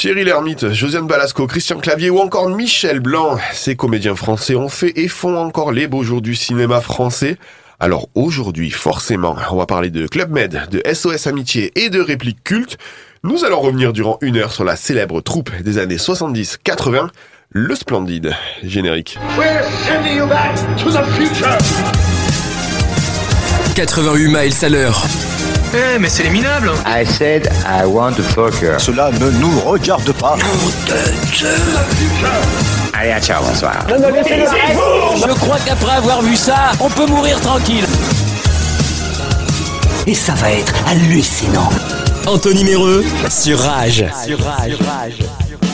Thierry Lhermitte, Josiane Balasco, Christian Clavier ou encore Michel Blanc, ces comédiens français ont fait et font encore les beaux jours du cinéma français. Alors aujourd'hui, forcément, on va parler de Club Med, de SOS Amitié et de répliques cultes. Nous allons revenir durant une heure sur la célèbre troupe des années 70-80, le splendide générique. 88 miles à l'heure. Eh, mais c'est les minables I said I want to fuck her. Cela ne nous regarde pas. Allez, à ciao, bonsoir. Je crois qu'après avoir vu ça, on peut mourir tranquille. Et ça va être hallucinant. Anthony Méreux sur Rage. Sur Rage. Bienvenue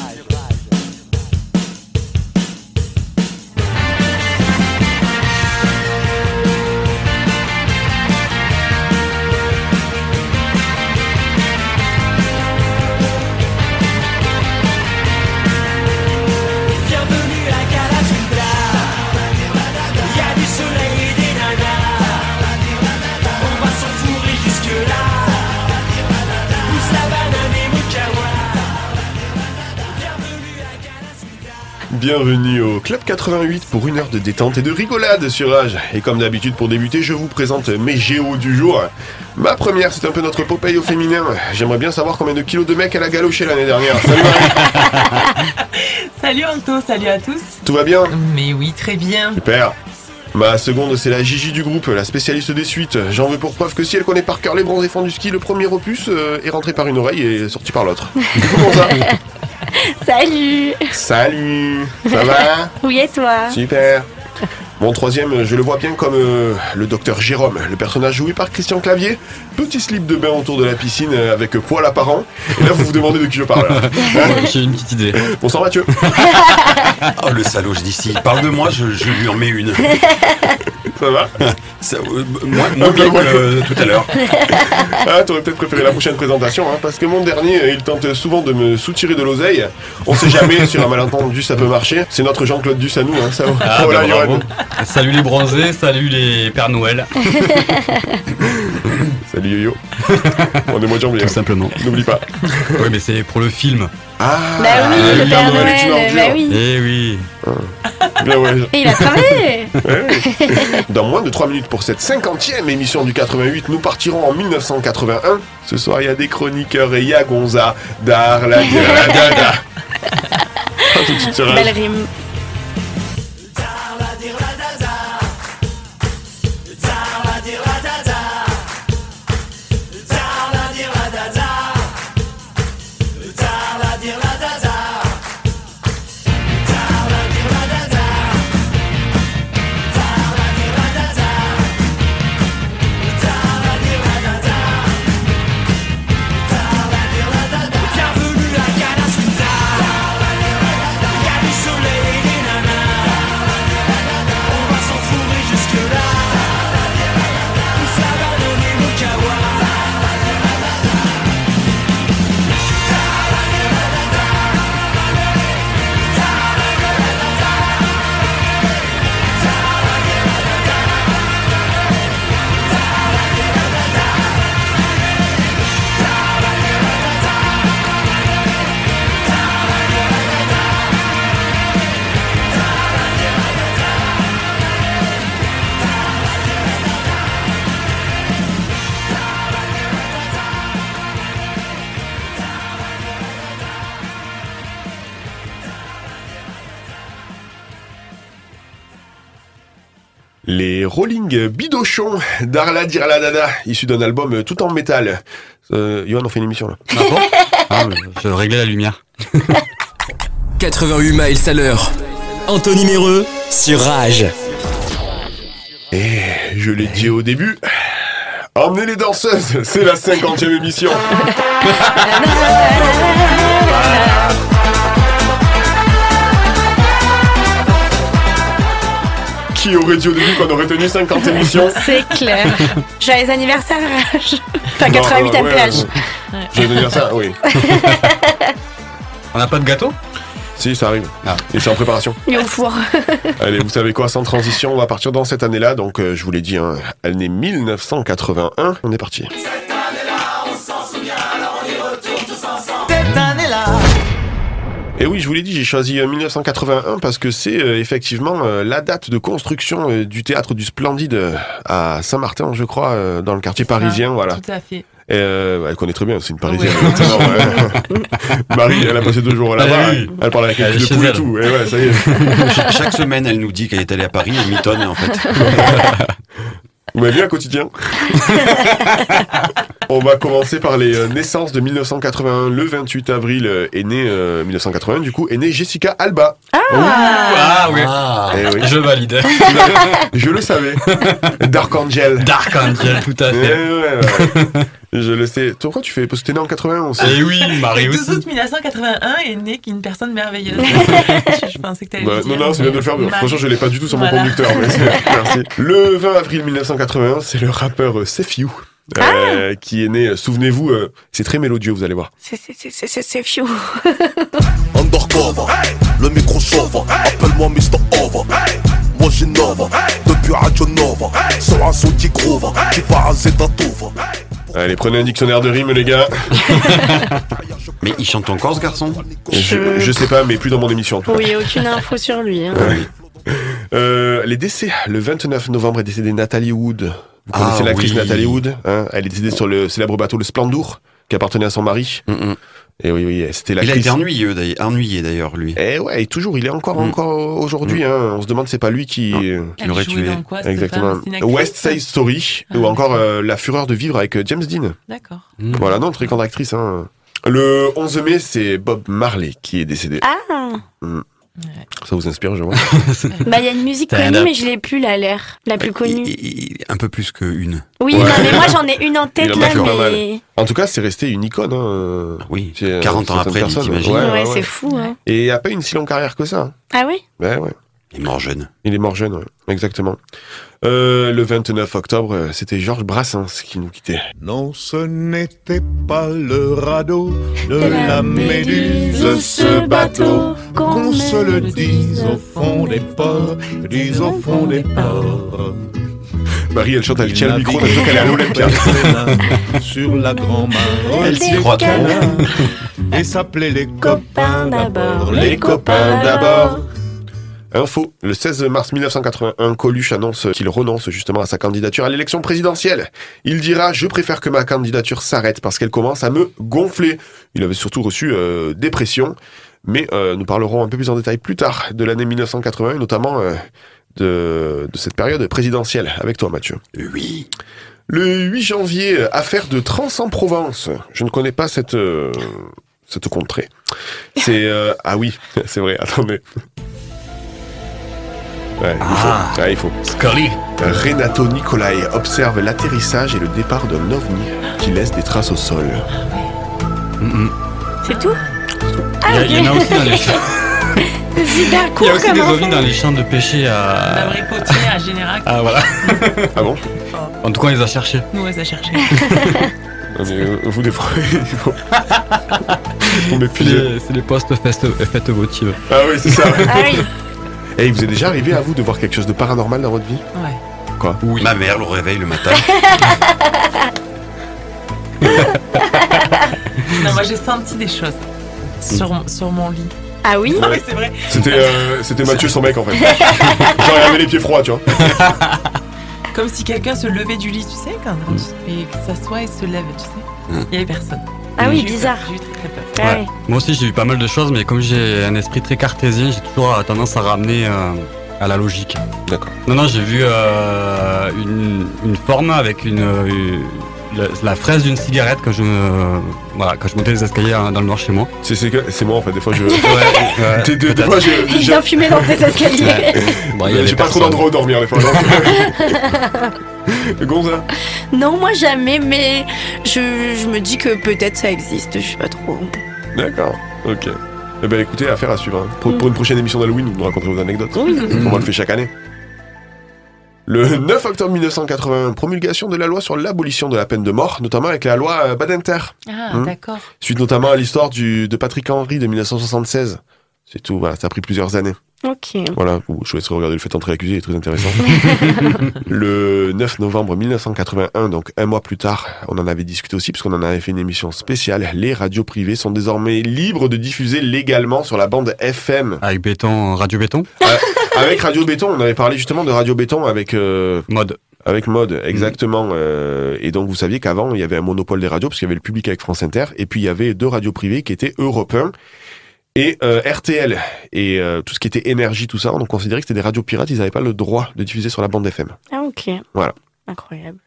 Bienvenue au Club 88 pour une heure de détente et de rigolade sur Rage. Et comme d'habitude pour débuter, je vous présente mes géos du jour. Ma première, c'est un peu notre Popeye au féminin. J'aimerais bien savoir combien de kilos de mec elle a galoché l'année dernière. Salut Marie, Salut Anto, salut à tous. tout va bien Mais oui, très bien. Super. Ma seconde, c'est la Gigi du groupe, la spécialiste des suites. J'en veux pour preuve que si elle connaît par cœur les bronzés fonds du ski, le premier opus euh, est rentré par une oreille et sorti par l'autre. Comment ça? Salut Salut Ça va? Oui et toi? Super. Mon troisième, je le vois bien comme euh, le docteur Jérôme, le personnage joué par Christian Clavier. Petit slip de bain autour de la piscine euh, avec poil apparent. Et là, vous vous demandez de qui je parle. J'ai une petite idée. Bonsoir Mathieu. Oh le salaud, je dis si il parle de moi, je, je lui en mets une. Ça va Ça, euh, moins, moins bien que euh, tout à l'heure. Ah, t'aurais peut-être préféré la prochaine présentation, hein, parce que mon dernier, il tente souvent de me soutirer de l'oseille. On sait jamais, sur un malentendu, ça peut marcher. C'est notre Jean-Claude Duss à nous, hein, ça. Ah, Oh là, bah, bravo. Salut les bronzés, salut les Pères Noël. Salut Yo-Yo. On est mois de janvier. Tout simplement. N'oublie pas. Oui, mais c'est pour le film. Ah Bah oui, le Bien Père Noël est une Noël, ordure. bah oui. Eh oui. Bien ouais. Et il a travaillé Ouais. Dans moins de 3 minutes pour cette 50e émission du 88, nous partirons en 1981. Ce soir, il y a des chroniqueurs et il y a Gonza. Ah, suite sur Belle rime. Rolling Bidochons, Darla, Dirla, Dada, issus d'un album tout en métal. Euh, Yoann, on fait une émission là. Ah bon Ah, mais je réglais la lumière. 88 miles à l'heure. Anthony Méreux sur Rage. Et je l'ai dit au début, emmenez les danseuses, c'est la 50e émission. Qui aurait dit au début qu'on aurait tenu 50 émissions C'est clair. Joyeux anniversaire, Rage. Enfin, Non, 88 euh, ouais, MPH. Je vais dire ça, oui. On n'a pas de gâteau? Si, ça arrive. Ah. Et c'est en préparation. Et au four. Allez, vous savez quoi, sans transition, on va partir dans cette année-là. Donc, euh, je vous l'ai dit, hein, elle n'est 1981. On est parti. Et oui, je vous l'ai dit, j'ai choisi euh, 1981 parce que c'est euh, effectivement euh, la date de construction euh, du théâtre du Splendide euh, à Saint-Martin, je crois, euh, dans le quartier parisien, voilà. Tout à fait. Et, euh, elle connaît très bien, c'est une parisienne. Ouais. Marie, elle a passé deux jours là-bas, Ah oui. elle parle avec Elle elle de chez poule et elle. tout. Et ouais, ça y est. Cha- Chaque semaine, elle nous dit qu'elle est allée à Paris, elle mitonne en fait. Vous m'avez vu un quotidien? On va commencer par les euh, naissances de 1981. Le 28 avril euh, est né, euh, 1981 du coup, est née Jessica Alba. Ah oui, Eh oui, je valide. je le savais. Dark Angel. Dark Angel, tout à Eh fait. ouais, ouais. Je le sais. Toi, Pourquoi tu fais? Parce que t'es né en 81 aussi. Et oui, Marie Le 12 aussi. août 1981 est née qu'une personne merveilleuse. je, je pensais que t'allais Bah, non, non, c'est bien de le faire. mais. Franchement, je l'ai pas du tout sur mon conducteur. mais merci. Le 20 avril 1981, c'est le rappeur euh, Sefiu. Euh, qui est né, euh, souvenez-vous, euh, c'est très mélodieux, vous allez voir. C'est- c'est- c'est- c'est- C'est c'est fiou. Undercover, le micro chauffe, appelle-moi Mr. Over. Moi j'innove, depuis Radio Nova, sur un son qui groove, qui va raser ta touve. Allez, prenez un dictionnaire de rimes, les gars. Mais il chante encore ce garçon? Je, je sais pas, mais plus dans mon émission. en tout cas. Oui, aucune info sur lui. hein. Euh, les décès. Le 29 novembre est décédée Nathalie Wood. Vous Ah, connaissez l'actrice oui. Nathalie Wood hein? Elle est décédée sur le célèbre bateau le Splendour, qui appartenait à son mari. Mm, mm. Et oui, oui, c'était Il a été ennuyeux d'ailleurs, ennuyé d'ailleurs lui. Et ouais, et toujours, il est encore, Mm. encore aujourd'hui. Hein. On se demande, c'est pas lui qui. euh, Qui Elle l'aurait tué. dans quoi, Exactement. femme? West Side Story, Ah. ou encore euh, La Fureur de vivre avec euh, James Dean. D'accord. Voilà, non, très grande actrice. Hein. Le 11 mai, c'est Bob Marley qui est décédé. Ah, Ça vous inspire, je vois. bah il y a une musique Stand connue, up. mais je l'ai plus là, l'air. La plus connue. un peu plus qu'une. Oui, Ouais. non, mais moi j'en ai une en tête en là, mais. En tout cas, c'est resté une icône. Hein. Oui, C'est, euh, 40 ans après, t'imagines ouais. Ouais, c'est fou. Hein. Et il a pas une si longue carrière que ça. hein. Ah oui Ouais, ouais. Il est mort jeune. Il est mort jeune, ouais. exactement. Euh, le 29 octobre, euh, c'était Georges Brassens qui nous quittait. Non, ce n'était pas le radeau de De la méduse, ce bateau. Qu'on se le dise au fond des ports, dise au fond des ports. Marie, elle chante, elle tient le micro, elle qu'elle est à l'Olympia. Sur la grand-mare, Elle s'y croit trop. et s'appelait les copains d'abord. Les copains d'abord. Info, le 16 mars 1981, Coluche annonce qu'il renonce justement à sa candidature à l'élection présidentielle. Il dira « Je préfère que ma candidature s'arrête parce qu'elle commence à me gonfler ». Il avait surtout reçu euh, des pressions, mais euh, nous parlerons un peu plus en détail plus tard de l'année 1980, et notamment euh, de, de cette période présidentielle. Avec toi, Mathieu. Oui. Le 8 janvier, affaire de Trans en Provence. Je ne connais pas cette, euh, cette contrée. C'est... euh, ah oui, c'est vrai, attendez. Ouais, il faut. Ah. Ouais, il faut. Scully. Renato Nicolai observe l'atterrissage et le départ d'un ovni qui laisse des traces au sol. Mm, mm. C'est tout Il y, a- il y en a aussi dans les champs. Il y a aussi des ovnis dans les champs de pêcher à. L'abricotier à Générac. Ah voilà. Ah bon En tout cas, on les a cherchés. Nous, on les a cherchés. Euh, Vous des fois, il faut... Vous C'est les, les postes fêtes, fêtes votives. Ah oui, c'est ça. Ah oui. Et il vous est déjà arrivé à vous de voir quelque chose de paranormal dans votre vie Ouais. Quoi Oui. Ma mère le réveille le matin. Non, moi, j'ai senti des choses sur, sur mon lit. Ah oui Non, mais c'est vrai. C'était euh, c'était Mathieu son mec en fait. Genre il avait les pieds froids, tu vois. Comme si quelqu'un se levait du lit, tu sais, quand tu et qu'il s'assoit et se lève, tu sais. Mm. Il y avait personne. Ah oui, bizarre. J'ai eu très très peur. Ah Ouais. oui. Moi aussi, j'ai eu pas mal de choses, mais comme j'ai un esprit très cartésien, j'ai toujours tendance à ramener euh, à la logique. D'accord. Non, non, j'ai vu euh, une, une forme avec une, une- la, la fraise d'une cigarette quand je me, voilà, quand je montais les escaliers hein, dans le noir chez moi. C'est c'est moi en fait, des fois je. Ouais, ouais, Des, des- des peut-être. fois j'ai. Il vient fumer dans tes escaliers. Bon, J'ai pas trop d'endroit où dormir des fois. Gonza Non, moi jamais, mais je, je me dis que peut-être ça existe, je sais pas trop. D'accord, ok. Eh ben écoutez, affaire à suivre. hein. Pour, pour une prochaine émission d'Halloween, vous nous raconterez vos anecdotes. Oui. On le fait chaque année. Le 9 octobre 1980, promulgation de la loi sur l'abolition de la peine de mort, notamment avec la loi euh, Badinter. Ah, Hmm. d'accord. Suite notamment à l'histoire de Patrick Henry de 1976. C'est tout, voilà, ça a pris plusieurs années. Ok. Voilà, vous- je vous laisserai regarder le fait entrer l'accusé, il est très intéressant. le 9 novembre 1981, donc un mois plus tard, on en avait discuté aussi, puisqu'on en avait fait une émission spéciale. Les radios privées sont désormais libres de diffuser légalement sur la bande FM. Avec béton, radio béton Euh, avec Radio Béton, on avait parlé justement de Radio Béton avec... euh, Mode. Avec mode, exactement. euh, et donc vous saviez qu'avant il y avait un monopole des radios parce qu'il y avait le public avec France Inter et puis il y avait deux radios privées qui étaient Europe 1 et euh, RTL et euh, tout ce qui était énergie tout ça. On considérait que c'était des radios pirates. Ils n'avaient pas le droit de diffuser sur la bande FM. Ah, ok. Voilà. Incroyable.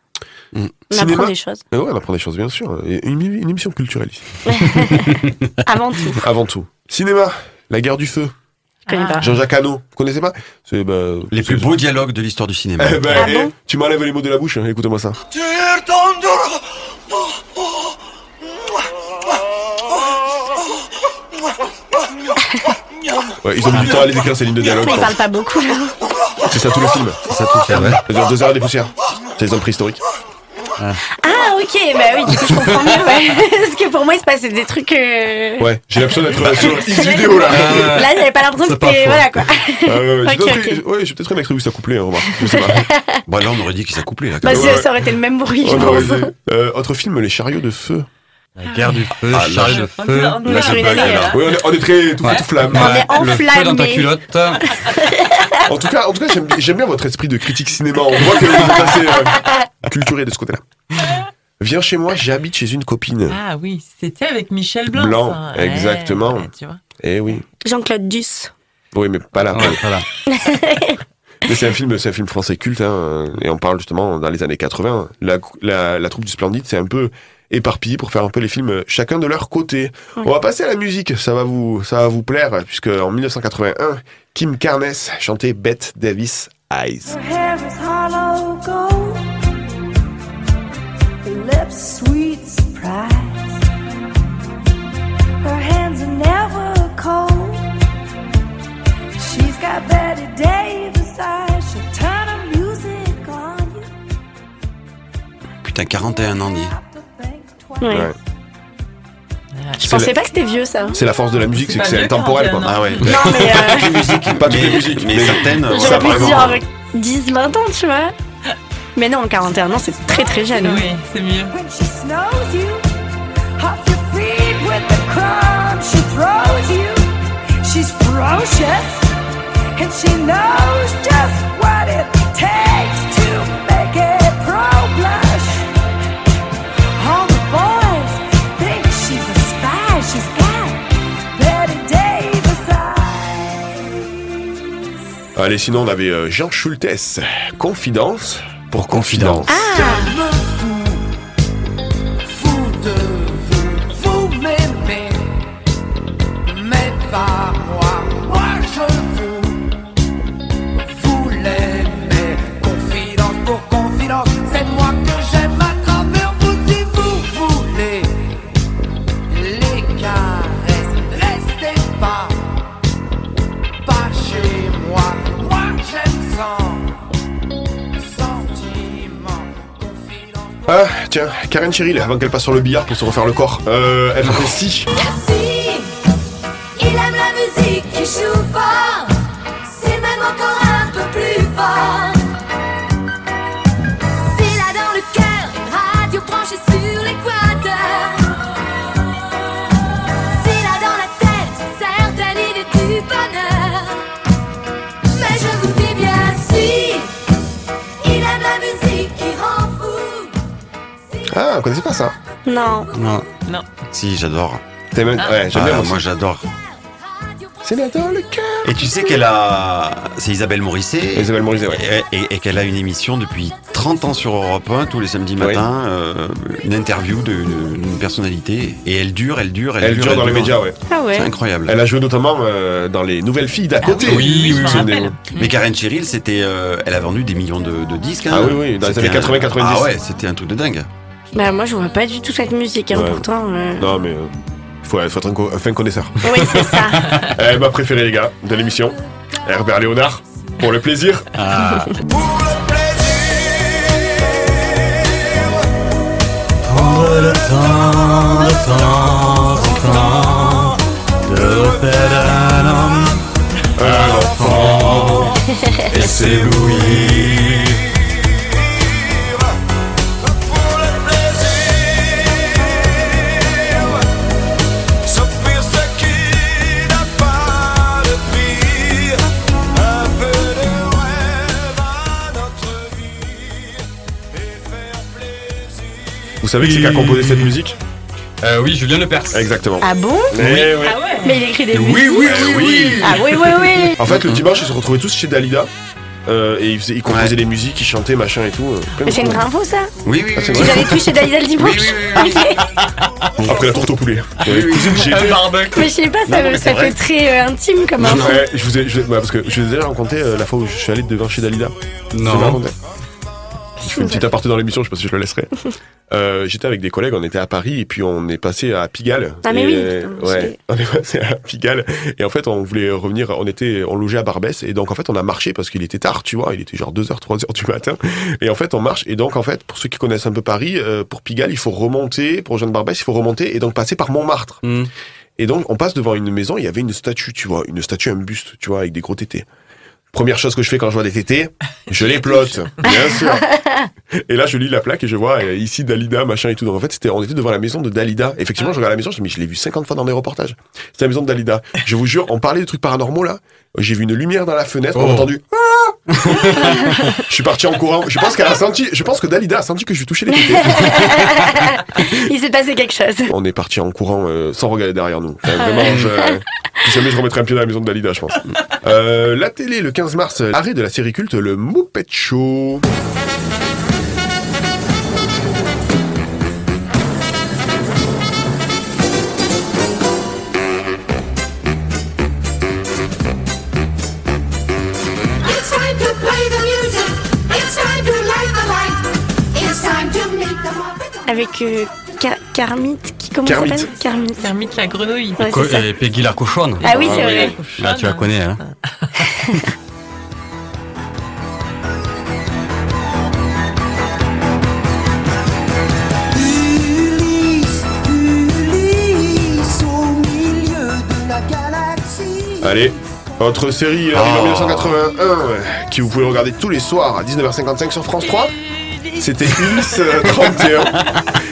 Mm. On Cinéma. apprend des choses. Euh, ouais, on apprend des choses bien sûr. Une, une émission culturelle ici. Avant tout. Avant tout. Cinéma. La guerre du feu. Je connais pas. Jean-Jacques Hano. Vous connaissez pas? C'est bah, Les plus beaux dialogues de l'histoire du cinéma. Eh ben, Ah eh, bon tu m'enlèves les mots de la bouche. hein, Écoutez-moi ça. Ouais, ils ont mis du temps à les écrire ces lignes de dialogue. Mais il quoi. parle pas beaucoup là. C'est ça tout le film. C'est ça tout le film, ouais. Ça dure deux heures des poussières. C'est les hommes préhistoriques. Ah, ok. Bah oui, du coup, je comprends mieux. Ouais. Parce que pour moi, il se passait des trucs. euh, Ouais, j'ai l'impression d'être sur X vidéo là. Là, j'avais pas l'impression que c'était. Voilà quoi. Ah ouais, ouais, j'ai Ok, peut-être- ouais, j'ai peut-être un attribut ça couplé, hein, remarque. Je sais pas. Bon, là, on aurait dit qu'il s'accouplait, là. Bah, Ouais, ça- ouais. ça aurait été le même bruit, je pense. Euh, autre film, Les chariots de feu. La guerre du feu, Ah, je- de feu. est- on est Là, sur je une bug, année, là. là. Ouais, on est, on est très tout, Ouais. tout flamme. On est Le feu dans ta enflammé. culotte. En tout cas, en tout cas, j'aime, j'aime bien votre esprit de critique cinéma. On voit que vous êtes assez euh, culturé de ce côté-là. Viens chez moi, j'habite chez une copine. Ah oui, c'était avec Michel Blanc. Blanc, ça. exactement. Ouais, tu vois. Eh oui. Jean-Claude Duss. Oui, mais pas là. Ouais. Mais c'est un film, c'est un film français culte, hein, et on parle justement dans les années 80. La, la, la troupe du Splendide, c'est un peu éparpillé pour faire un peu les films euh, chacun de leur côté. On va passer à la musique, ça va vous, ça va vous plaire, puisque en 1981, Kim Carnes chantait Bette Davis Eyes. Putain, 41 ans, dit. Ouais. Ouais. Je C'est pensais la- pas que c'était vieux ça. C'est la force de la musique, c'est que pas c'est intemporel, quoi. 41 ans. Ah ouais. Non, mais. euh, Pas toutes les musiques, mais certaines. Ça, J'aurais pu dire avec 10-20 ans, tu vois. Mais non, 41 ans, c'est très très jeune. Oui, c'est mieux. When she snows you, off your feet with the crumbs she throws you. She's ferocious, and she knows just what it takes Allez, sinon on avait euh, Jean Schultes, Confidence pour Confidence. Ah Karen Cheryl, avant qu'elle passe sur le billard pour se refaire le corps, euh, elle si. Ah, on connaissait pas ça. Non. Non. Non. Si, j'adore. T'as même- Ouais, j'aime bien Ah, moi. j'adore. C'est dans le cœur. Et tu sais qu'elle a. C'est Isabelle Morisset. Isabelle Morisset, ouais. Et, et- et qu'elle a une émission depuis 30 ans sur Europe 1, tous les samedis Oui. matins, euh, une interview d'une personnalité. Et elle dure, elle dure, elle, Elle dure dans les médias, ouais. Ah ouais. C'est incroyable. Elle a joué notamment euh, dans les nouvelles filles d'à côté. oui, oui, m'en Souvenez-vous. rappelle. Mais Karen Cheryl, c'était, euh, elle a vendu des millions de, de disques. hein. Ah oui, oui, dans les C'était années un- 80-90. Ah ouais, c'était un truc de dingue. Bah, moi, je vois pas du tout cette musique, hein, Ouais. pourtant. euh, Non, mais euh, faut, faut être un, co- un fin connaisseur. Oui, c'est ça. Elle m'a préféré, les gars, de l'émission. Herbert Léonard, pour le plaisir. Ah. Prendre le temps, le temps, le temps de refaire un homme, un enfant. s'éblouir. Savez qui c'est qui a composé cette musique Euh, oui, Julien Lepers. Exactement. Ah bon Eh ouais. Mais il écrit des Oui, musiques. oui, oui, oui. Ah oui, oui, oui. En fait, le dimanche, ils se retrouvaient tous chez Dalida. euh, et ils, faisaient- ils composaient les musiques, ils chantaient, machin et tout. euh, Mais c'est une vraie info ça Oui, oui, Ah, Vous allez toucher Dalida le dimanche Après la tourte au poulet. Ouais. J'ai été- Mais je sais pas, ça, Non, fait très euh, intime comme info. ouais, je vous ai, je- ouais, parce que je vous ai déjà raconté euh, la fois où je suis allé devant chez Dalida. Non. Je vous ai raconté. Je fais une petite aparté dans l'émission, je sais pas si je le laisserai. Euh, J'étais avec des collègues, on était à Paris et puis on est passé à Pigalle. Ah, mais oui, euh, ouais, on est passé à Pigalle et en fait on voulait revenir, on était, on logeait à Barbès et donc en fait on a marché parce qu'il était tard, tu vois, il était genre 2h, 3h du matin et en fait on marche et donc en fait pour ceux qui connaissent un peu Paris, euh, pour Pigalle il faut remonter, pour rejoindre Barbès il faut remonter et donc passer par Montmartre. Hmm. Et donc, on passe devant une maison, il y avait une statue, tu vois, une statue, un buste, tu vois, avec des gros tétés. Première chose que je fais quand je vois des tétés, je les plotte, bien sûr. Et là, je lis la plaque et je vois euh, ici Dalida, machin et tout. Donc en fait, c'était, on était devant la maison de Dalida. Effectivement, je regarde la maison, je dis, mais je l'ai vu 50 fois dans des reportages. C'était la maison de Dalida. Je vous jure, on parlait de trucs paranormaux là. J'ai vu une lumière dans la fenêtre, on a Oh. entendu. Ah je suis parti en courant. Je pense qu'elle a senti, je pense que Dalida a senti que je lui touchais les tétés. Il s'est passé quelque chose. On est parti en courant euh, sans regarder derrière nous. Enfin, vraiment, je, si jamais je remettrai un pied dans la maison de Dalida, je pense. Euh, la télé, le 15 mars, arrêt de la série culte Le Muppet Show. Avec euh, Car- Carmit, qui comment ça Kermit. s'appelle? Carmit. Kermit la grenouille. Ouais, et Peggy la cochonne. Ah oui, c'est vrai. Là, tu la connais, hein. Ulysse, Ulysse, au milieu de la galaxie. Allez, autre série euh, Ah. en 1981 euh, qui vous pouvez regarder tous les soirs à 19h55 sur France 3. C'était Ulysse euh, 31.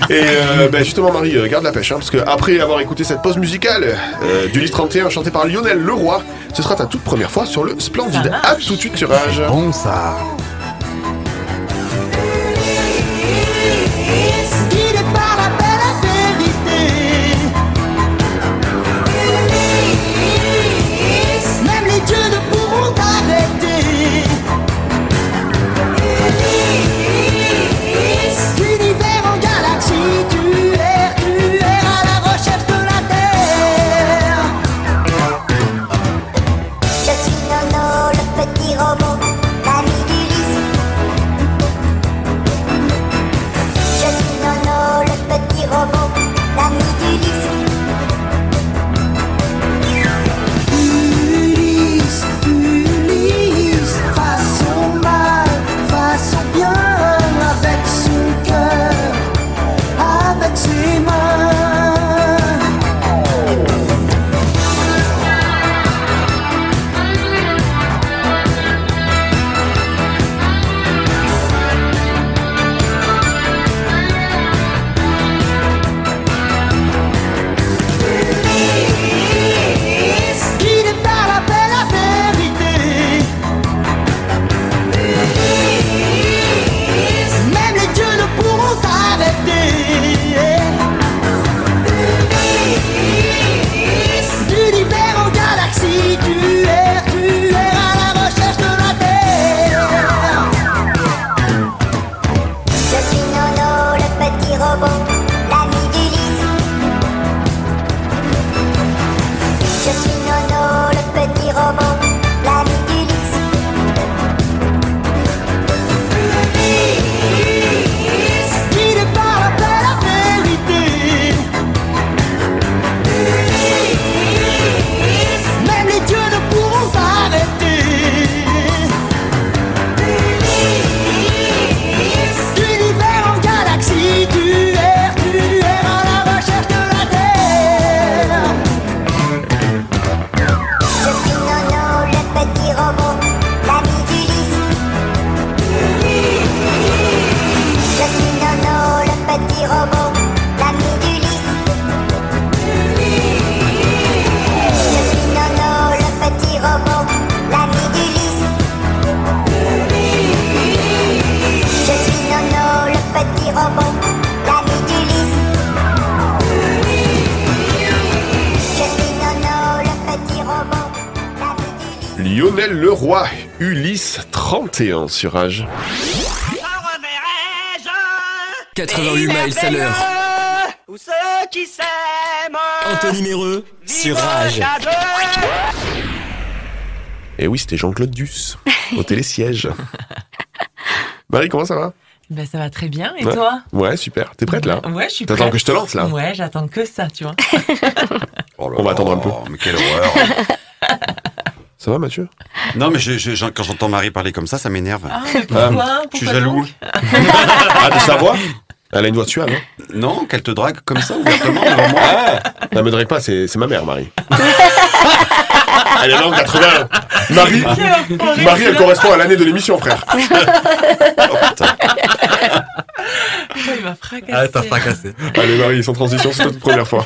Et euh, ben, justement, Marie, euh, garde la pêche, hein, parce que après avoir écouté cette pause musicale euh, d'Ulysse 31 chantée par Lionel Leroy, ce sera ta toute première fois sur le Splendide. À tout de suite. Bon, ça. 31 sur Rage. 88 miles à l'heure. Ou ceux qui s'aiment. Anthony Méreux sur Rage. Et oui, c'était Jean-Claude Duss au télésiège. Marie, comment ça va? Ben, ça va très bien. Et Ouais. toi? Ouais, super. T'es prête là? Ouais, je suis T'attends prête. que je te lance là? Ouais, j'attends que ça, tu vois. On va attendre un peu. Oh, mais quelle horreur. Ça va Mathieu? Non, mais je- je- quand j'entends Marie parler comme ça, ça m'énerve. Ah, mais pourquoi Je suis jaloux. Ah, de sa voix? Elle a une voix suave, hein Non, qu'elle te drague comme ça ouvertement devant moi. Ah Ne me drague pas, c'est ma mère, Marie. elle est là en 80. Marie, Marie, elle correspond à l'année de l'émission, frère. Oh, il m'a fracassé. Ah, t'as fracassé. Allez, Marie, sans transition, c'est toute première fois.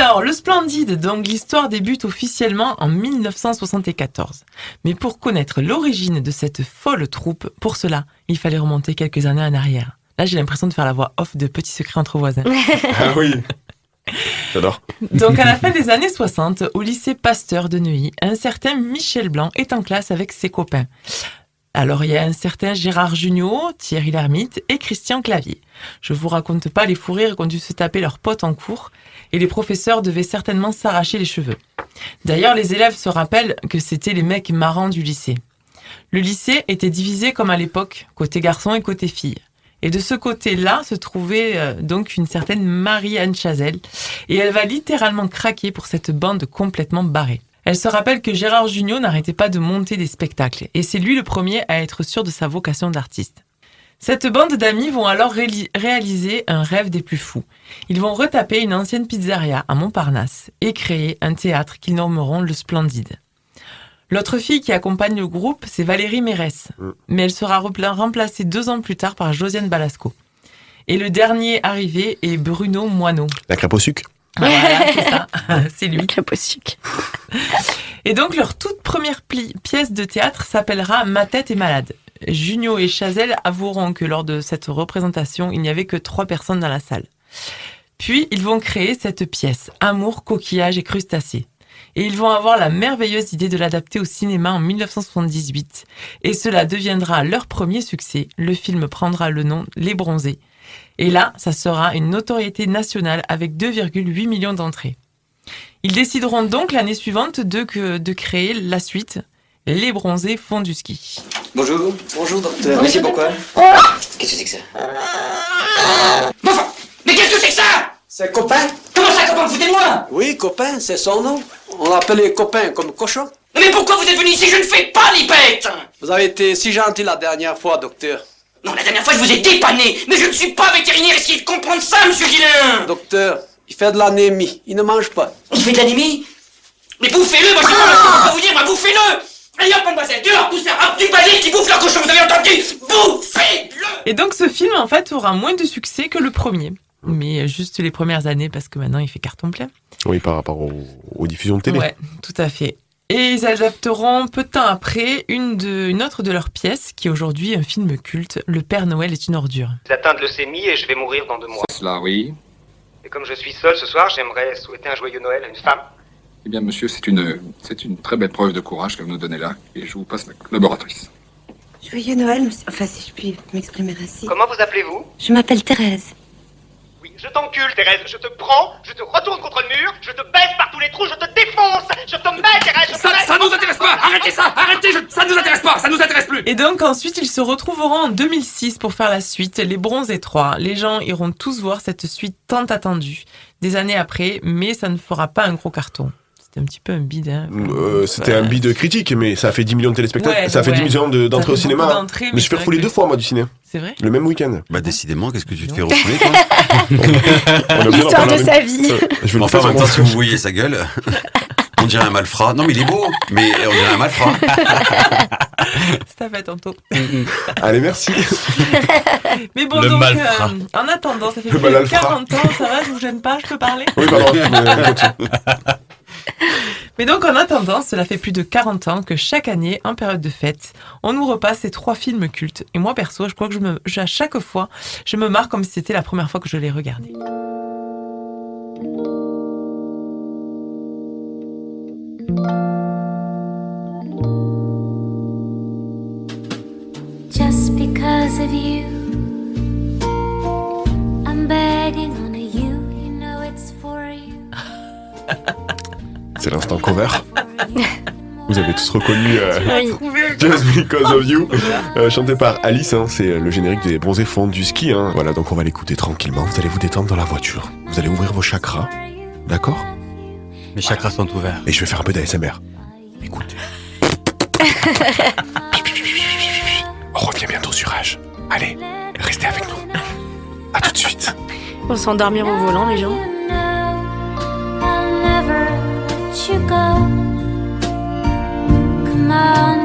Alors, le Splendide, donc l'histoire débute officiellement en 1974. Mais pour connaître l'origine de cette folle troupe, pour cela, il fallait remonter quelques années en arrière. Là, j'ai l'impression de faire la voix off de Petit secret entre voisins. Ah oui. J'adore. Donc, à la fin des années 60, au lycée Pasteur de Neuilly, un certain Michel Blanc est en classe avec ses copains. Alors, il y a un certain Gérard Jugnot, Thierry Lhermitte et Christian Clavier. Je vous raconte pas les fous rires qu'ont dû se taper leurs potes en cours, et les professeurs devaient certainement s'arracher les cheveux. D'ailleurs, les élèves se rappellent que c'était les mecs marrants du lycée. Le lycée était divisé comme à l'époque, côté garçon et côté fille. Et de ce côté-là se trouvait euh, donc une certaine Marie-Anne Chazelle, et elle va littéralement craquer pour cette bande complètement barrée. Elle se rappelle que Gérard Jugnot n'arrêtait pas de monter des spectacles, et c'est lui le premier à être sûr de sa vocation d'artiste. Cette bande d'amis vont alors réali- réaliser un rêve des plus fous. Ils vont retaper une ancienne pizzeria à Montparnasse et créer un théâtre qu'ils nommeront le Splendide. L'autre fille qui accompagne le groupe, c'est Valérie Mérès, mais elle sera remplacée deux ans plus tard par Josiane Balasco. Et le dernier arrivé est Bruno Moineau. La crêpe au sucre? Voilà, c'est ça. c'est lui. Et donc, leur toute première pièce de théâtre s'appellera Ma tête est malade. Junio et Chazelle avoueront que lors de cette représentation, il n'y avait que trois personnes dans la salle. Puis, ils vont créer cette pièce, Amour, coquillage et crustacés. Et ils vont avoir la merveilleuse idée de l'adapter au cinéma en 1978. Et cela deviendra leur premier succès. Le film prendra le nom Les Bronzés. Et là, ça sera une notoriété nationale avec 2,8 millions d'entrées. Ils décideront donc l'année suivante de, que- de créer la suite, Les Bronzés font du ski. Bonjour. Bonjour, docteur. Mais c'est pourquoi Qu'est-ce que c'est que ça Enfin Mais qu'est-ce que c'est que ça C'est copain Comment ça, copain, vous foutez de moi Oui, copain, c'est son nom. On l'appelait copain comme cochon. Mais pourquoi vous êtes venu ici? Je ne fais pas les bêtes Vous avez été si gentil la dernière fois, docteur. Non, la dernière fois, je vous ai dépanné Mais je ne suis pas vétérinaire, essayez de comprendre ça, monsieur Guillain Docteur, il fait de l'anémie. Il ne mange pas. Il fait de l'anémie Mais bouffez-le, moi je sais pas ce que je peux vous dire, moi bouffez-le Allez hop, mademoiselle, dehors, ces rats du basile qui bouffent leur cochon, vous avez entendu Bouffez-le Et donc ce film, en fait, aura moins de succès que le premier. Mais juste les premières années, parce que maintenant il fait carton plein. Oui, par rapport aux, aux diffusions de télé. Ouais, tout à fait. Et ils adapteront peu de temps après une, de, une autre de leurs pièces, qui est aujourd'hui un film culte, Le Père Noël est une ordure. J'ai atteint de leucémie et je vais mourir dans deux mois. Cela, oui. Et comme je suis seul ce soir, j'aimerais souhaiter un joyeux Noël à une femme. Eh bien, monsieur, c'est une, c'est une très belle preuve de courage que vous nous donnez là, et je vous passe ma collaboratrice. Joyeux Noël, monsieur. Enfin, si je puis m'exprimer ainsi. Comment vous appelez-vous? Je m'appelle Thérèse. Je t'encule, Thérèse. Je te prends, je te retourne contre le mur, je te baisse par tous les trous, je te défonce, je te mets, Thérèse. Je te Ça, mets- ça nous intéresse pas Arrêtez ça Arrêtez je- Ça nous intéresse pas Ça nous intéresse plus Et donc ensuite, ils se retrouveront en 2006 pour faire la suite, Les Bronzés 3. Les gens iront tous voir cette suite tant attendue, des années après, mais ça ne fera pas un gros carton. C'était un petit peu un bide. Hein. Euh, C'était un bide critique, mais ça a fait 10 millions de téléspectateurs. Ouais, ça a fait ouais. 10 millions de- d'entrées au cinéma. mais mais je fais refouler deux fois, moi, du ciné. C'est vrai Le même week-end. Bah décidément, qu'est-ce que tu te fais refouler toi On a besoin d'en L'histoire de en sa même- vie. Euh, Je vais en faire même sur temps, si vous voyez sa gueule, on dirait un malfrat. Non, mais il est beau, mais on dirait un malfrat. C'est à fait tantôt. Allez, merci. Mais bon, Le donc, malfrat. euh, en attendant, ça fait Le plus de malalfrat. 40 ans, ça va, je vous gêne pas, je peux parler Oui, pardon. mais continue. Mais donc, en attendant, cela fait plus de 40 ans que chaque année, en période de fête, on nous repasse ces trois films cultes. Et moi, perso, je crois que je me, je- à chaque fois, je me marre comme si c'était la première fois que je les regardais. Just because of you, I'm begging on you. You know it's for you. C'est l'instant cover. Vous avez tous reconnu euh. Just Because of You, euh, chanté par Alice. hein, c'est le générique des bronzés fonds du ski. hein. Voilà, donc on va l'écouter tranquillement. Vous allez vous détendre dans la voiture. Vous allez ouvrir vos chakras. D'accord? Mes chakras sont ouverts. Et je vais faire un peu d'ASMR. Écoutez. On revient bientôt sur Rage. Allez, restez avec nous. À tout de suite. On s'endormir au volant, les gens. I'll never let you go. Come on,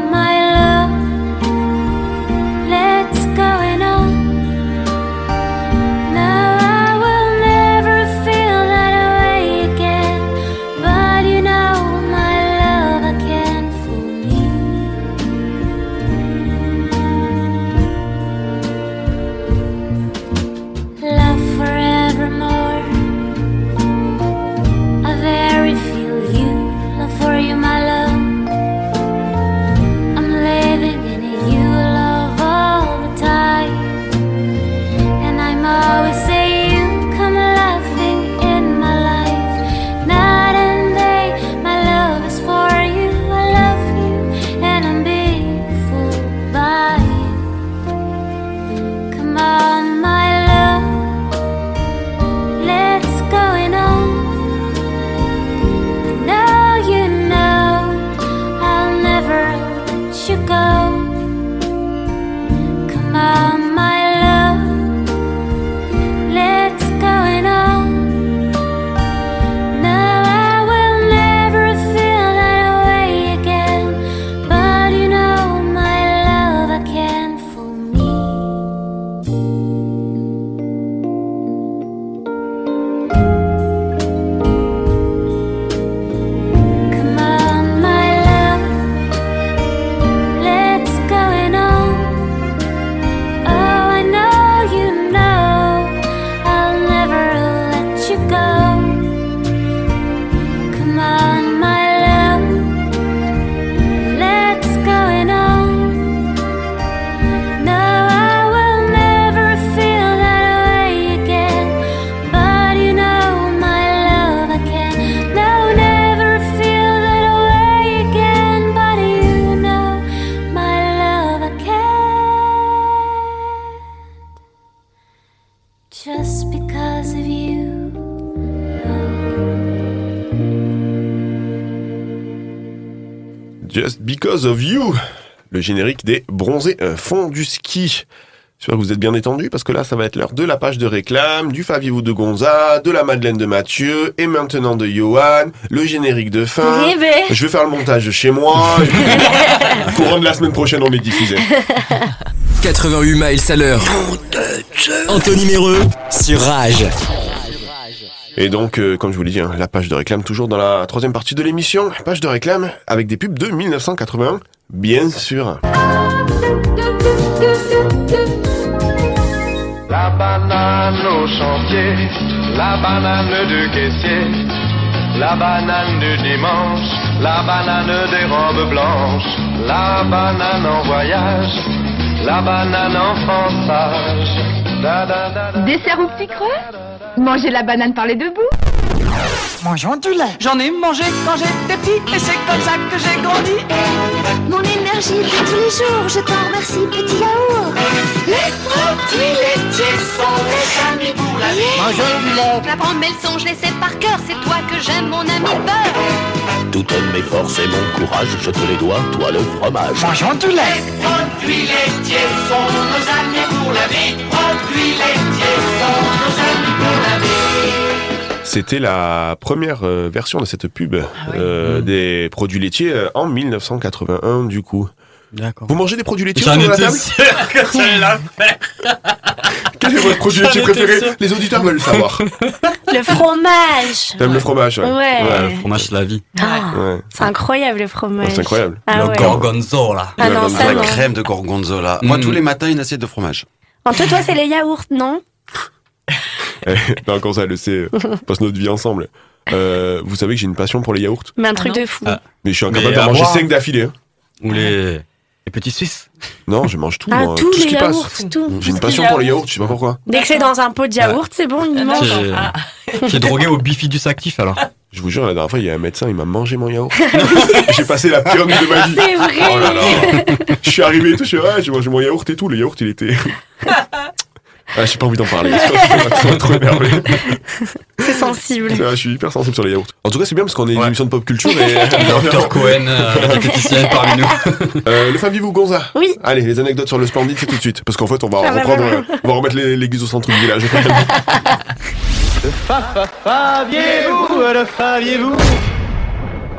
Because of You, le générique des bronzés euh, fond du ski. J'espère que vous êtes bien détendus parce que là, ça va être l'heure de la page de réclame, du Faviez-vous de Gonza, de la Madeleine de Mathieu et maintenant de Johan, le générique de fin. Je vais faire le montage chez moi. Courant de la semaine prochaine, on est diffusé. 88 miles à l'heure. Anthony Méreux sur Rage. Et donc, euh, comme je vous l'ai dit, hein, la page de réclame toujours dans la troisième partie de l'émission. Page de réclame avec des pubs de 1981, bien sûr. La banane au chantier, la banane du caissier, la banane du dimanche, la banane des robes blanches, la banane en voyage, la banane en da. Dessert au petit creux? Manger la banane par les deux bouts Mangeons du lait. J'en ai mangé quand j'étais petit et c'est comme ça que j'ai grandi. Mon énergie de tous les jours, je t'en remercie, petit yaourt. Les produits laitiers sont les amis pour la vie. Mangeons du lait. J'apprends mes leçons, je les sais par cœur, c'est toi que j'aime, mon ami beurre Toutes mes forces et mon courage, je te les dois, toi le fromage. Mangeons du lait. Les produits laitiers sont nos amis pour la vie. Produits laitiers sont nos amis pour la vie. C'était la première euh, version de cette pub Ah euh, des produits laitiers euh, en 1981 du coup. D'accord. Vous mangez des produits laitiers J'en autour de la étais table sûr que la faire. Quel est votre produit laitier préféré sûr. Les auditeurs veulent savoir. Le fromage. T'aimes le fromage ouais. Ouais. le fromage, c'est la vie. Ah, Ouais. c'est incroyable le fromage. C'est incroyable. Ah le ouais. gorgonzola. Ah non, ça la non. crème de gorgonzola. Moi, tous les matins, une assiette de fromage. Antoine, toi, c'est les yaourts, non? non, comme ça, elle le sait, on passe notre vie ensemble. Euh, vous savez que j'ai une passion pour les yaourts. Mais un truc de fou. Mais je suis incapable d'en manger boire. 5 d'affilée. hein. Ou les, les petits Suisses. Non, je mange tout. Ah, moi, tous tout ce les qui yaourts, passe. tout. J'ai une Tout passion les pour les yaourts. je sais pas pourquoi. Dès que c'est dans un pot de yaourt, c'est bon, il mange. J'ai j'ai drogué au bifidus actif alors. Je vous jure, la dernière fois, il y a un médecin, il m'a mangé mon yaourt. j'ai passé la pire nuit de ma vie. C'est vrai. Oh là là. Je suis arrivé et tout, je suis ouais, j'ai mangé mon yaourt et tout. Le yaourt, il était. Ah, j'ai pas envie d'en parler. C'est sensible. Ah, je suis hyper sensible sur les yaourts. En tout cas, c'est bien parce qu'on est une émission de pop culture et. Docteur Cohen, euh, diététicienne parmi nous. Euh, le Fabien Gonza. Oui. Allez, les anecdotes sur le Splendid, c'est tout de suite. Parce qu'en fait, on va Ah bah reprendre, voilà. euh, on va remettre les- l'église au centre du village. Fa fa faviez-vous, le faviez-vous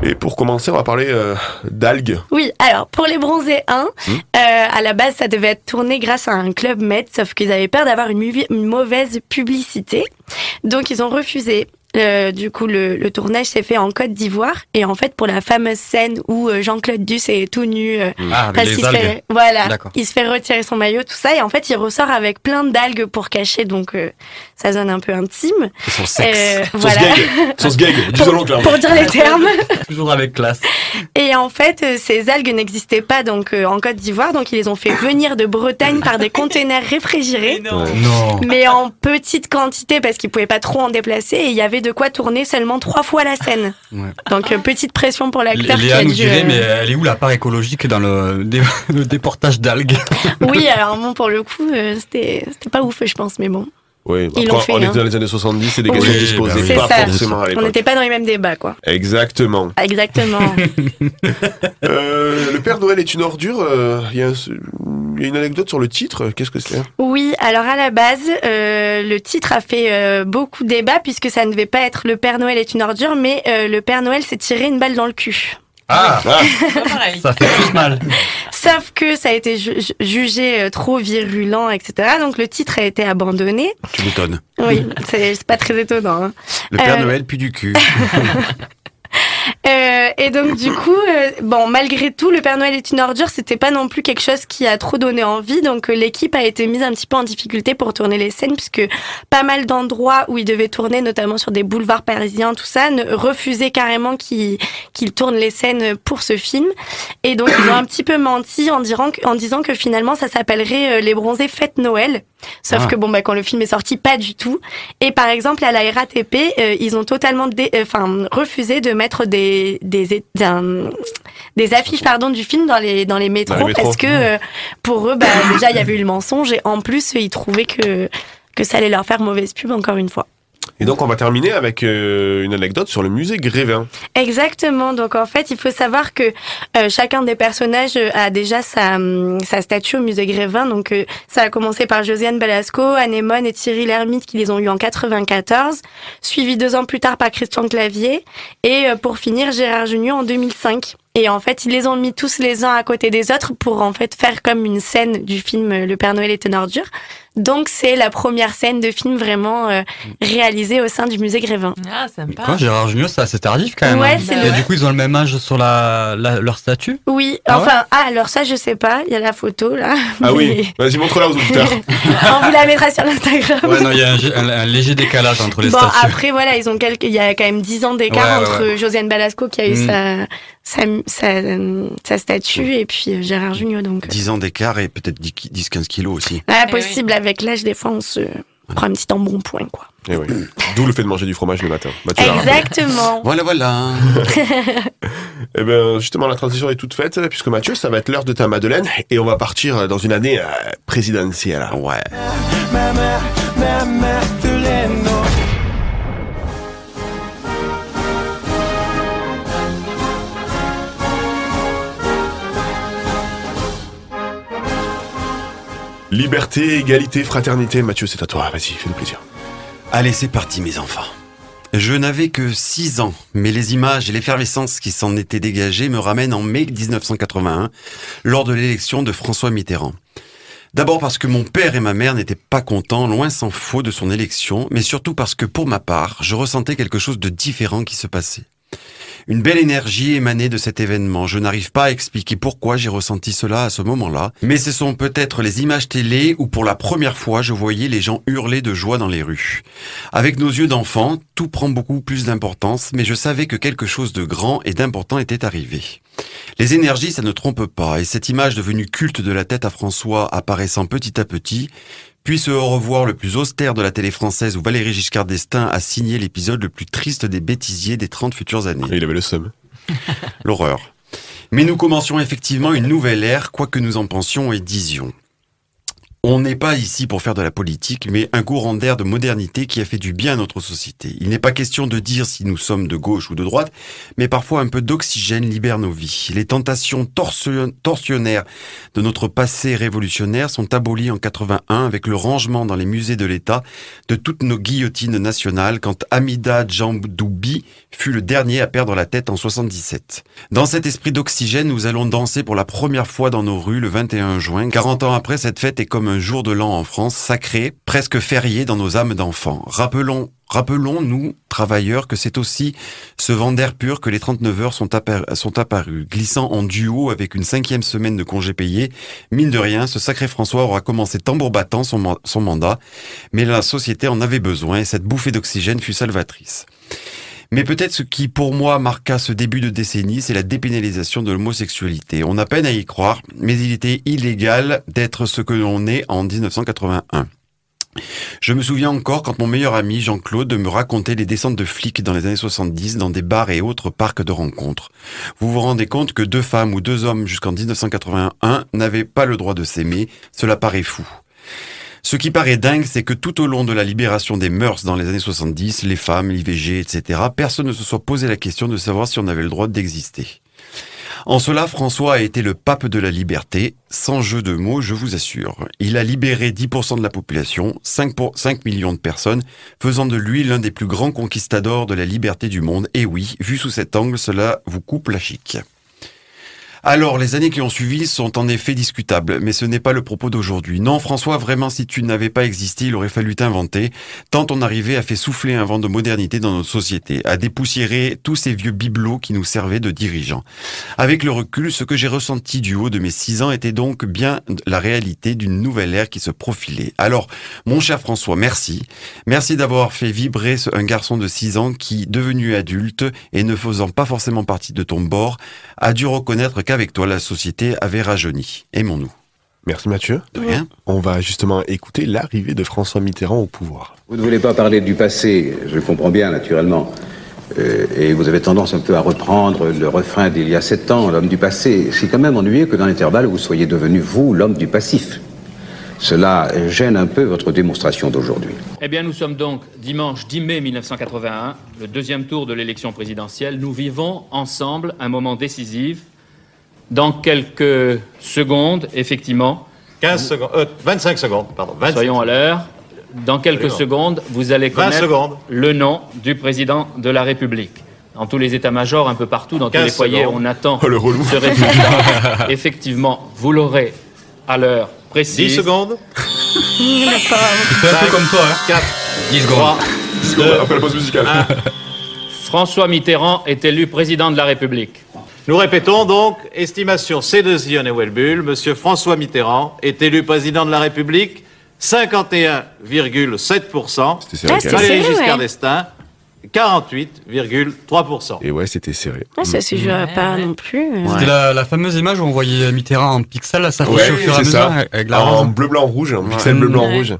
Et pour commencer, on va parler euh, d'algues. Oui, alors pour les bronzés 1, Hmm. euh, à la base ça devait être tourné grâce à un club med, sauf qu'ils avaient peur d'avoir une mauvaise publicité. Donc ils ont refusé. Euh, du coup, le, le tournage s'est fait en Côte d'Ivoire et en fait pour la fameuse scène où euh, Jean-Claude Duss est tout nu euh, Ah, avec parce les qu'il se algues. fait voilà, il se fait retirer son maillot tout ça et en fait il ressort avec plein d'algues pour cacher donc euh, sa zone un peu intime. Son sexe. Euh, Son voilà. sgeg. Son sgeg. Disons-le clairement. pour dire les termes. Toujours avec classe. Et en fait, euh, ces algues n'existaient pas donc euh, en Côte d'Ivoire, donc ils les ont fait venir de Bretagne par des containers réfrigérés, Non. mais en petite quantité parce qu'ils pouvaient pas trop en déplacer. Et il y avait de quoi tourner seulement trois fois la scène. Ouais. Donc euh, petite pression pour l'acteur qui Léa a nous dû. dirait, euh, mais elle est où la part écologique dans le, dé- le déportage d'algues? Oui, alors bon pour le coup, euh, c'était pas ouf, je pense, mais bon. Oui, Ils après, fait, on hein. était dans les années 70, c'est des Oui, questions bah disposées, oui. C'est pas ça. forcément à On n'était pas dans les mêmes débats, quoi. Exactement. Exactement. Euh, le Père Noël est une ordure. euh, Il y, a y une anecdote sur le titre. Qu'est-ce que c'est? Oui, alors à la base, euh, le titre a fait euh, beaucoup de débats puisque ça ne devait pas être Le Père Noël est une ordure, mais euh, Le Père Noël s'est tiré une balle dans le cul. Ah, pareil. Ça fait plus mal. Sauf que ça a été ju- ju- jugé euh, trop virulent, etc. Donc le titre a été abandonné. Tu m'étonnes. Oui, c'est pas très étonnant. hein. Le Père Euh, Noël pue du cul. Euh, et donc du coup, euh, bon, malgré tout, le Père Noël est une ordure, c'était pas non plus quelque chose qui a trop donné envie. Donc euh, l'équipe a été mise un petit peu en difficulté pour tourner les scènes, puisque pas mal d'endroits où ils devaient tourner, notamment sur des boulevards parisiens, tout ça, ne refusaient carrément qu'ils qu'ils tournent les scènes pour ce film. Et donc ils ont un petit peu menti en, dirant que- en disant que finalement ça s'appellerait Les Bronzés Fête Noël. Sauf Ah. que bon bah quand le film est sorti, pas du tout. Et par exemple à la RATP, ils ont totalement enfin refusé de mettre des des des affiches pardon du film dans les dans les métros Dans les métros. parce que euh, pour eux bah déjà il y avait eu le mensonge et en plus ils trouvaient que que ça allait leur faire mauvaise pub encore une fois. Et donc, on va terminer avec euh, une anecdote sur le musée Grévin. Exactement. Donc en fait, il faut savoir que euh, chacun des personnages euh, a déjà sa, hum, sa statue au musée Grévin. Donc euh, ça a commencé par Josiane Balasco, Anémone et Thierry Lhermitte qui les ont eu en 94, suivi deux ans plus tard par Christian Clavier et euh, pour finir Gérard Junior en 2005. Et en fait, ils les ont mis tous les uns à côté des autres pour en fait faire comme une scène du film euh, Le Père Noël est une ordure. Donc c'est la première scène de film vraiment euh, réalisée au sein du musée Grévin. Ah, sympa. Quoi, Gérard Junior, c'est assez tardif quand même. Ouais, hein. c'est Et le- du coup, ils ont le même âge sur la, la- leur statut Oui, Ah enfin, ah, alors ça, je sais pas, il y a la photo là. Ah oui, vas-y, montre-la aux auditeurs. On vous la mettra sur l'Instagram. Ouais, non, il y a un, un- un léger décalage entre les Bon, statuts. après, voilà, ils ont quelques, il y a quand même 10 ans d'écart entre ouais. Josiane Balasco qui a eu Mm. sa, sa, sa, euh, sa statue et puis euh, Gérard Junior, donc. euh, 10 ans d'écart et peut-être 10-15 kilos aussi. Ah, Eh possible, avec l'âge, des fois, on se prend un petit embonpoint, quoi. Et oui. D'où le fait de manger du fromage le matin. Bah. Exactement. Voilà, voilà. Eh bien, justement, la transition est toute faite, puisque Mathieu, ça va être l'heure de ta Madeleine, et on va partir dans une année euh, présidentielle. Ouais. Ma mère, ma Madeleine. Liberté, égalité, fraternité. Mathieu, c'est à toi. Vas-y, fais-nous plaisir. Allez, c'est parti, mes enfants. Je n'avais que 6 ans, mais les images et l'effervescence qui s'en étaient dégagées me ramènent en mai 1981, lors de l'élection de François Mitterrand. D'abord parce que mon père et ma mère n'étaient pas contents, loin s'en faut, de son élection, mais surtout parce que pour ma part, je ressentais quelque chose de différent qui se passait. Une belle énergie émanait de cet événement. Je n'arrive pas à expliquer pourquoi j'ai ressenti cela à ce moment-là, mais ce sont peut-être les images télé où pour la première fois je voyais les gens hurler de joie dans les rues. Avec nos yeux d'enfant, tout prend beaucoup plus d'importance, mais je savais que quelque chose de grand et d'important était arrivé. Les énergies, ça ne trompe pas, et cette image devenue culte de la tête à François apparaissant petit à petit, puis ce au revoir le plus austère de la télé française où Valéry Giscard d'Estaing a signé l'épisode le plus triste des bêtisiers des 30 futures années. Il avait le seum. L'horreur. Mais nous commencions effectivement une nouvelle ère, quoi que nous en pensions et disions. On n'est pas ici pour faire de la politique, mais un courant d'air de modernité qui a fait du bien à notre société. Il n'est pas question de dire si nous sommes de gauche ou de droite, mais parfois un peu d'oxygène libère nos vies. Les tentations torsion- torsionnaires de notre passé révolutionnaire sont abolies en 81 avec le rangement dans les musées de l'État de toutes nos guillotines nationales quand Amida Djamboubi fut le dernier à perdre la tête en 77. Dans cet esprit d'oxygène, nous allons danser pour la première fois dans nos rues le 21 juin. 40 ans après, cette fête est comme un jour de l'an en France, sacré, presque férié dans nos âmes d'enfants. Rappelons Rappelons-nous, travailleurs, que c'est aussi ce vent d'air pur que les 39 heures sont, appar- sont apparus, glissant en duo avec une cinquième semaine de congé payé. Mine de rien, ce sacré François aura commencé tambour battant son, son mandat, mais la société en avait besoin et cette bouffée d'oxygène fut salvatrice. Mais peut-être ce qui, pour moi, marqua ce début de décennie, c'est la dépénalisation de l'homosexualité. On a peine à y croire, mais il était illégal d'être ce que l'on est en 1981. Je me souviens encore quand mon meilleur ami Jean-Claude me racontait les descentes de flics dans les années 70 dans des bars et autres parcs de rencontres. Vous vous rendez compte que deux femmes ou deux hommes jusqu'en 1981 n'avaient pas le droit de s'aimer, cela paraît fou. Ce qui paraît dingue, c'est que tout au long de la libération des mœurs dans les années 70, les femmes, l'IVG, etc., personne ne se soit posé la question de savoir si on avait le droit d'exister. En cela, François a été le pape de la liberté, sans jeu de mots, je vous assure. Il a libéré 10% de la population, 5, pour- 5 millions de personnes, faisant de lui l'un des plus grands conquistadors de la liberté du monde. Et oui, vu sous cet angle, cela vous coupe la chic. Alors, les années qui ont suivi sont en effet discutables, mais ce n'est pas le propos d'aujourd'hui. Non, François, vraiment, si tu n'avais pas existé, il aurait fallu t'inventer, tant ton arrivée a fait souffler un vent de modernité dans notre société, a dépoussiéré tous ces vieux bibelots qui nous servaient de dirigeants. Avec le recul, ce que j'ai ressenti du haut de mes six ans était donc bien la réalité d'une nouvelle ère qui se profilait. Alors, mon cher François, merci. Merci d'avoir fait vibrer un garçon de six ans qui, devenu adulte et ne faisant pas forcément partie de ton bord, a dû reconnaître qu'avec toi, la société avait rajeuni. Aimons-nous. Merci Mathieu. De rien. On va justement écouter l'arrivée de François Mitterrand au pouvoir. Vous ne voulez pas parler du passé, je le comprends bien naturellement. Euh, et vous avez tendance un peu à reprendre le refrain d'il y a sept ans, l'homme du passé. C'est quand même ennuyeux que dans l'intervalle, vous soyez devenu, vous, l'homme du passif. Cela gêne un peu votre démonstration d'aujourd'hui. Eh bien, nous sommes donc dimanche 10 mai 1981, le deuxième tour de l'élection présidentielle. Nous vivons ensemble un moment décisif. Dans quelques secondes, effectivement. 15 secondes, euh, 25 secondes, pardon. 25 Soyons à l'heure. Dans quelques secondes, vous allez 20 connaître le nom du président de la République. Dans tous les états-majors, un peu partout, dans tous 15 les foyers, secondes. on attend Oh, le relou. ce résultat. Effectivement, vous l'aurez à l'heure précise. 10 secondes. C'est un peu comme toi, hein 4, 10 secondes. 3, Deux, Après la pause musicale. François Mitterrand est élu président de la République. Nous répétons donc, estimation C2 et Welbull, Monsieur François Mitterrand est élu président de la République, 51,7%. C'était serré, Ah, c'était Valéry serré, Giscard ouais. d'Estaing, 48,3%. Et ouais, c'était serré. Ah, ça se joue pas non plus. euh. C'était la, la fameuse image où on voyait Mitterrand en pixel, là, s'afficher au fur et à mesure ça. avec la en rose. bleu, blanc, rouge, en Ouais. pixel bleu, blanc, Ouais. rouge.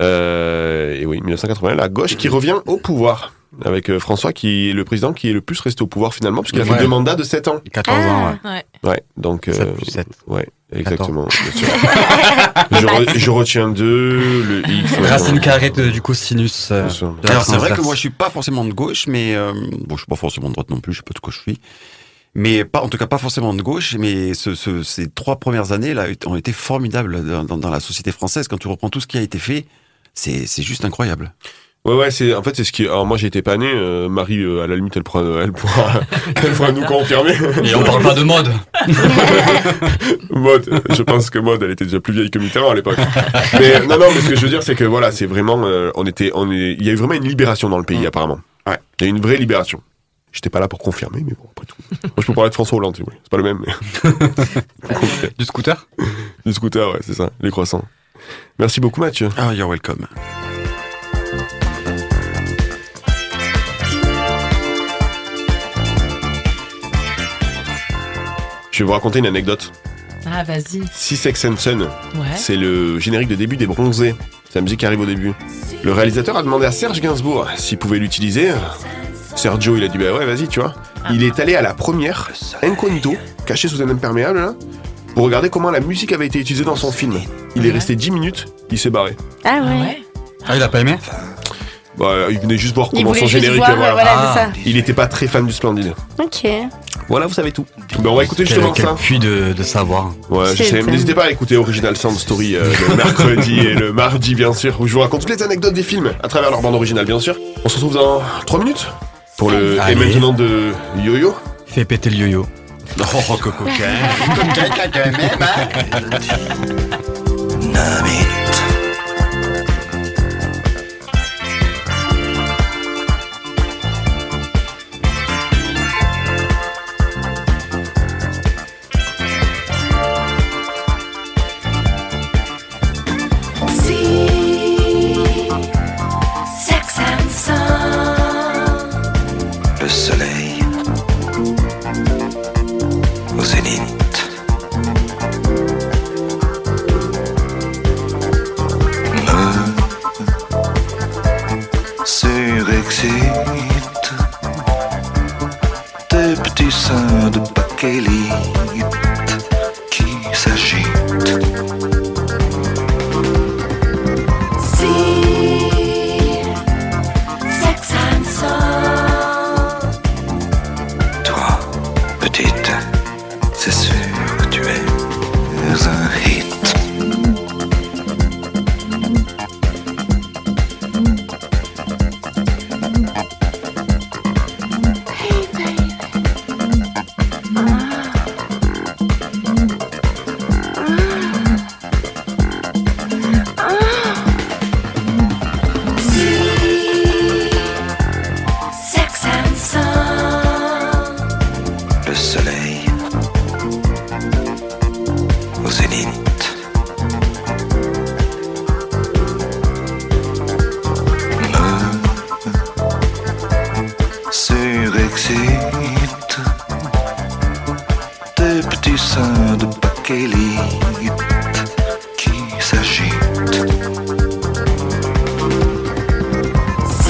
Euh, et oui, 1980, la gauche qui revient au pouvoir. Avec euh, François qui est le président qui est le plus resté au pouvoir finalement, puisqu'il a fait Ouais. deux mandats de 7 ans. 14 ans, ouais. Ouais. Ouais, donc. euh, 7 plus 7. Ouais, exactement. bien sûr. je, re- je retiens deux, le X. Racine carrée de- du cosinus. euh, Alors c'est vrai que moi je suis pas forcément de gauche, mais euh, bon je suis pas forcément de droite non plus, je sais pas de quoi je suis. Mais pas, en tout cas pas forcément de gauche, mais ce, ce- ces trois premières années là ont été formidables dans, dans- dans la société française. Quand tu reprends tout ce qui a été fait, c'est juste incroyable. Ouais, ouais, c'est, en fait, c'est ce qui, alors moi, j'ai été pas né, euh, Marie, euh, à la limite, elle pourra, elle pourra, elle pourra nous confirmer. Et on parle pas de mode. Mode, je pense que Mode, elle était déjà plus vieille que Mitterrand à l'époque. Mais, non, non, mais ce que je veux dire, c'est que voilà, c'est vraiment, euh, on était, on est, il y a eu vraiment une libération dans le pays, apparemment. Ouais. Il y a eu une vraie libération. J'étais pas là pour confirmer, mais bon, après tout. Moi, je peux parler de François Hollande, si vous voulez. C'est pas le même, mais. Du scooter? Du scooter, ouais, c'est ça, les croissants. Merci beaucoup, Mathieu. Ah, you're welcome. Je vais vous raconter une anecdote. Ah, vas-y. Si Sex and Son, Ouais. c'est le générique de début des Bronzés. C'est la musique qui arrive au début. Le réalisateur a demandé à Serge Gainsbourg s'il pouvait l'utiliser. Sergio, il a dit bah ouais, vas-y, tu vois. Il est allé à la première, incognito, caché sous un imperméable, là, pour regarder comment la musique avait été utilisée dans son film. Il est resté 10 minutes, il s'est barré. Ah ouais. Ah, il a pas aimé? Bah, il venait juste voir comment son générique. voir, voilà. voilà, ça. Il était pas très fan du Splendide. Ok. Voilà, vous savez tout. Ben, on va écouter Quel, justement quel ça. puits de, de savoir. Ouais. N'hésitez pas à écouter Original Sound Story euh, le mercredi et le mardi, bien sûr, où je vous raconte toutes les anecdotes des films à travers leur bande originale, bien sûr. On se retrouve dans 3 minutes pour le. Et Allez. maintenant de Yo-Yo. Fais péter le yo-yo. Oh, que coquin. Coquin, coquin, même, hein.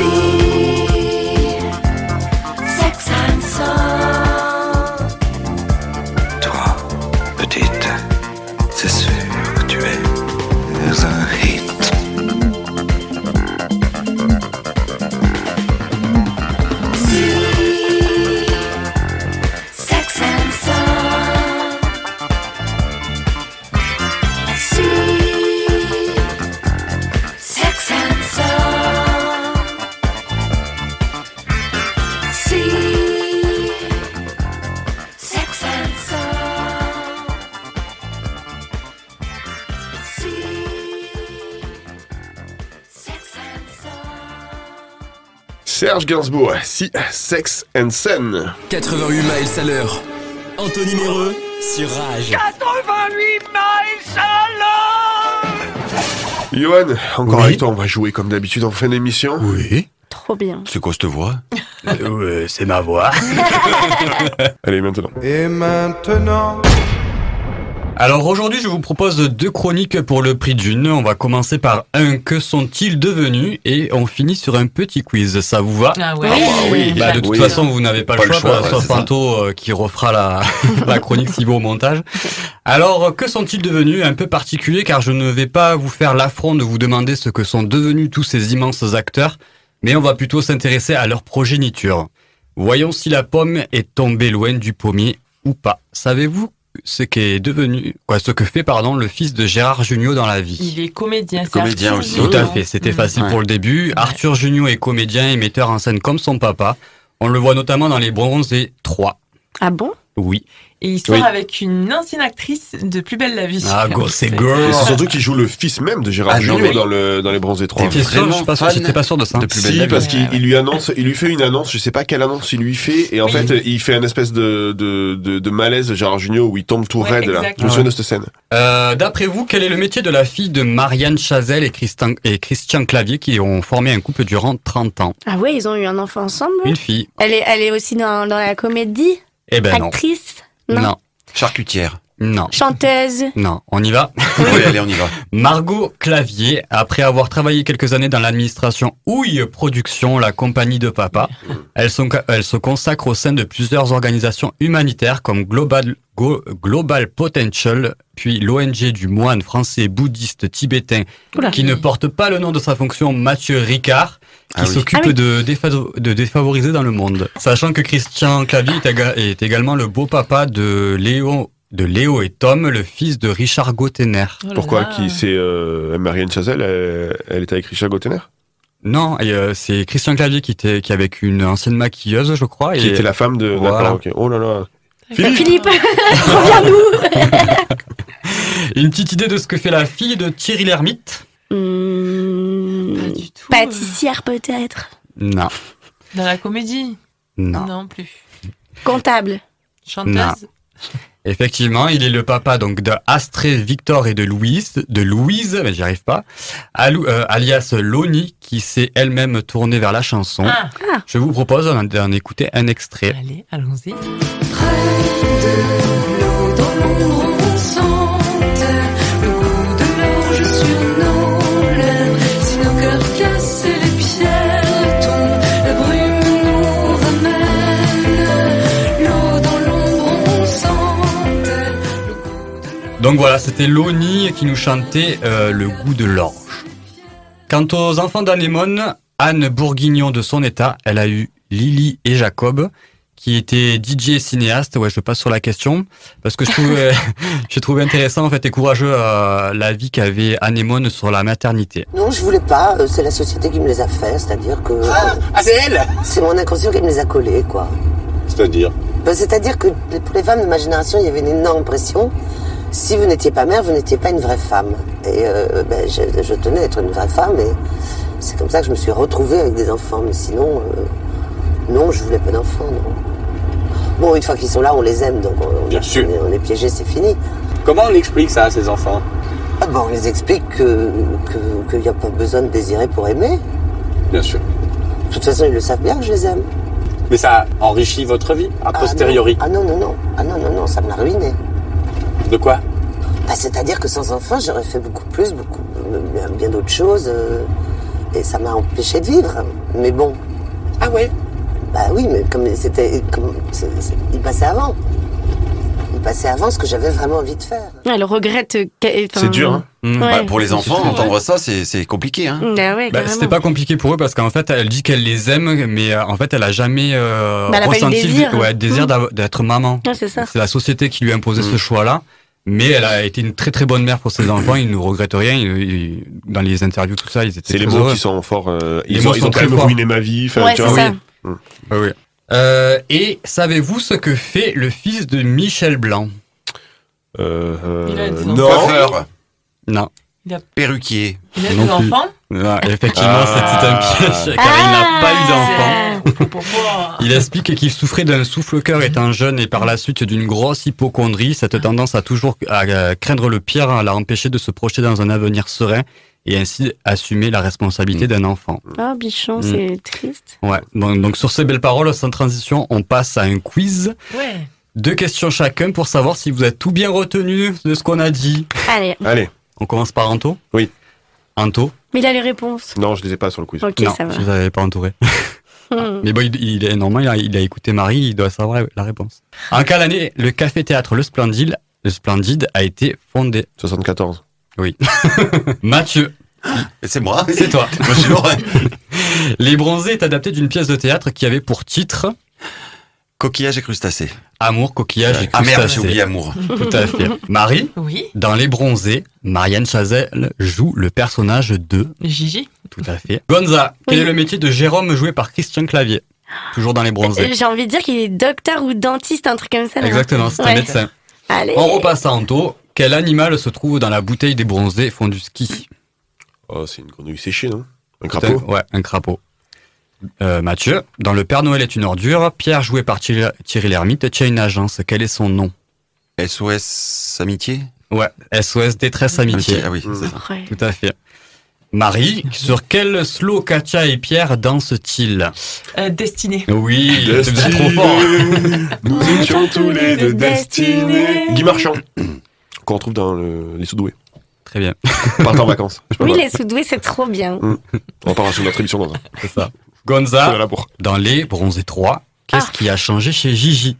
Si Serge Gainsbourg, si Sex and Sun. 88 miles à l'heure. Anthony Méreux sur Rage. 88 miles à l'heure Johan, encore avec toi, on va jouer comme d'habitude en fin d'émission. Oui. Trop bien. C'est quoi cette voix? Euh, c'est ma voix. Allez, maintenant. Et maintenant Alors aujourd'hui, je vous propose deux chroniques pour le prix d'une. On va commencer par un que sont-ils devenus? Et on finit sur un petit quiz. Ça vous va? Ah ouais. Ah bah oui. Bah, de toute Oui. façon, vous n'avez pas, Pas le choix, choix, ouais, sauf. Panto euh, qui refera la, la chronique s'il va au montage. Alors, que sont-ils devenus? Un peu particulier car je ne vais pas vous faire l'affront de vous demander ce que sont devenus tous ces immenses acteurs, mais on va plutôt s'intéresser à leur progéniture. Voyons si la pomme est tombée loin du pommier ou pas. Savez-vous ce qu'est devenu, quoi, ce que fait, pardon, le fils de Gérard Jugnot dans la vie Il est comédien. c'est Comédien Arthur aussi. tout à fait, c'était Mm. facile Ouais. pour le début. Arthur Jugnot est comédien et metteur en scène comme son papa. On le voit notamment dans Les Bronzés 3. Ah bon? Oui. Et il sort Oui. avec une ancienne actrice de Plus belle la vie. Ah, Gossip Et Girl. c'est surtout qu'il joue le fils même de Gérard Ah, Jugnot mais- dans, le, dans Les Bronzés 3. T'es sûr Je suis pas sûr, fan j'étais pas sûr de ça. de Plus belle Si, la vie. parce qu'il il lui annonce, il lui fait une annonce, je sais pas quelle annonce il lui fait, et en Oui. fait, il fait un espèce de, de, de, de malaise Gérard Jugnot où il tombe tout Ouais, raide, là. Je me souviens de cette scène. Euh, D'après vous, quel est le métier de la fille de Marianne Chazelle et Christian, et Christian Clavier qui ont formé un couple durant 30 ans? Ah ouais, ils ont eu un enfant ensemble? Une fille. Elle est, elle est aussi dans, dans la comédie? Eh ben non. Actrice? Non. Charcutière. Non. Chanteuse? Non, on y va? Oui, allez, on y va. Margot Clavier, après avoir travaillé quelques années dans l'administration Houille Production, la compagnie de papa, elle, se- elle se consacre au sein de plusieurs organisations humanitaires comme Global, Go- Global Potential, puis l'ONG du moine français bouddhiste tibétain Oula. qui ne porte pas le nom de sa fonction, Mathieu Ricard, qui Ah oui. s'occupe Ah oui. de, de défavoriser dans le monde. Sachant que Christian Clavier est, éga- est également le beau-papa de Léo, de Léo et Tom, le fils de Richard Gottener. Oh Pourquoi? qui C'est euh, Marianne Chazelle, elle, elle était avec Richard Gottener Non, euh, c'est Christian Clavier qui était qui est avec une ancienne maquilleuse, je crois. Qui et était la femme de. Voilà. Oh là là. Philippe, Philippe reviens-nous. Une petite idée de ce que fait la fille de Thierry Lhermitte Hmm, Pas du tout. Pâtissière peut-être. Non, Dans la comédie non. plus. Comptable. Chanteuse Non. Effectivement, il est le papa donc de Astrée, Victor et de Louise, de Louise, mais j'y arrive pas, Alou- euh, alias Loni, qui s'est elle-même tournée vers la chanson. Ah, Je vous propose d'en d'en écouter un extrait. allez, allons-y. Donc voilà, c'était Loni qui nous chantait euh, Le goût de l'orge. Quant aux enfants d'Anémone, Anne Bourguignon de son état, elle a eu Lily et Jacob, qui étaient DJ et cinéastes. Ouais, je passe sur la question, parce que je trouvais, j'ai trouvé intéressant en fait et courageux euh, la vie qu'avait Anémone sur la maternité. Non, je voulais pas. euh, C'est la société qui me les a fait, c'est-à-dire que. Ah, c'est elle C'est mon inconscient qui me les a collés, quoi. C'est-à-dire? Ben, C'est-à-dire que pour les femmes de ma génération, il y avait une énorme pression. Si vous n'étiez pas mère, vous n'étiez pas une vraie femme. Et euh, ben, je, je tenais à être une vraie femme, et c'est comme ça que je me suis retrouvée avec des enfants. Mais sinon, euh, non, je voulais pas d'enfants. Bon, une fois qu'ils sont là, on les aime, donc on, Bien sûr. on est, on est piégés, c'est fini. Comment on explique ça à ces enfants? Ah ben, on les explique que que- qu'il n'y a pas besoin de désirer pour aimer. Bien sûr. De toute façon, ils le savent bien que je les aime. Mais ça enrichit votre vie, a Ah, posteriori. non. Ah non, non, non. Ah non, non, non, ça me l'a ruiné. De quoi Bah, C'est-à-dire que sans enfant, j'aurais fait beaucoup plus, beaucoup, bien, bien d'autres choses. euh, et ça m'a empêché de vivre. Mais bon. Ah ouais Bah oui, mais comme c'était. Comme, c'est- c'est- il passait avant. Il passait avant ce que j'avais vraiment envie de faire. Elle regrette. que- enfin, hein. Mm. Ouais. Bah, pour les enfants, entendre ça, c'est c'est compliqué. Hein. Bah ouais, Bah, carrément. c'était pas compliqué pour eux parce qu'en fait elle dit qu'elle les aime mais euh, en fait elle a jamais euh, Bah, elle a pas eu le ressenti le- désir. ouais, le désir Mm. d'av- d'être maman. Ouais, c'est ça. C'est la société qui lui a imposé Mm. ce choix-là. Mais elle a été une très très bonne mère pour ses enfants. Ils ne regrettent rien. Ils- ils- dans les interviews, tout ça, ils étaient C'est les très mots heureux. qui sont forts. euh, Les ils, mots ont, ils sont ont quand même ruiné ma vie. enfin, Ouais, tu c'est vois, ça. oui. Ah oui. Euh, et savez-vous ce que fait le fils de Michel Blanc? Euh, euh, Il a des non. Coiffeur, Non. Il a, perruquier. il a Non des plus. enfants? Non, effectivement, Ah. c'était un piège car il n'a pas eu d'enfant. Il explique qu'il souffrait d'un souffle-cœur étant jeune et par la suite d'une grosse hypochondrie. Cette tendance à toujours à craindre le pire l'a empêché de se projeter dans un avenir serein et ainsi assumer la responsabilité d'un enfant. Oh, bichon, Mm. c'est triste. Ouais. Donc, donc sur ces belles paroles, sans transition, on passe à un quiz. Ouais. Deux questions chacun pour savoir si vous êtes tout bien retenu de ce qu'on a dit. Allez. Allez. On commence par Anto? Oui. Anto Mais il a les réponses. Non, je les ai pas sur le quiz. Ok, Non, ça va. je n'avais pas entouré. Hmm. Mais bon, il, il est normal, il a, il a écouté Marie, il doit savoir la, réponse. En quelle année le café-théâtre Le Splendide, le Splendide a été fondé? 74. Oui. Mathieu, C'est moi. c'est toi. Moi, je suis Laurent. Les Bronzés est adapté d'une pièce de théâtre qui avait pour titre Coquillage et crustacés. Amour, coquillage et Ah merde, crustacés. j'ai oublié amour. Tout à fait. Marie, Oui. dans Les Bronzés, Marianne Chazelle joue le personnage de... Gigi. Tout à fait. Gonza, quel Oui. est le métier de Jérôme joué par Christian Clavier? Toujours dans les bronzés. J'ai envie de dire qu'il est docteur ou dentiste, un truc comme ça. Exactement, c'est un médecin. Allez. On repasse à Anto. Quel animal se trouve dans la bouteille des bronzés font du ski? Oh, c'est une grenouille séchée, non? Un crapaud? Ouais, un crapaud. Euh, Mathieu, dans Le Père Noël est une ordure, Pierre joué par Thierry, Thierry Lhermitte tient une agence. Quel est son nom? SOS Amitié? Ouais, SOS Détresse Amitié. Amitié, ah oui, c'est ça. Ouais. Tout à fait. Marie, sur quel slow Katia et Pierre dansent-ils? Euh, Destiné. Oui, c'est Destinés, trop fort. Nous étions tous les deux destinés. Guy Marchand, qu'on retrouve dans le- les Soudoués. Très bien, Partant en vacances. Je Oui, les soudoués, c'est trop bien. On parlera sur notre émission dans un. c'est ça. Gonza, dans Les Bronzés 3, qu'est-ce Ah. qui a changé chez Gigi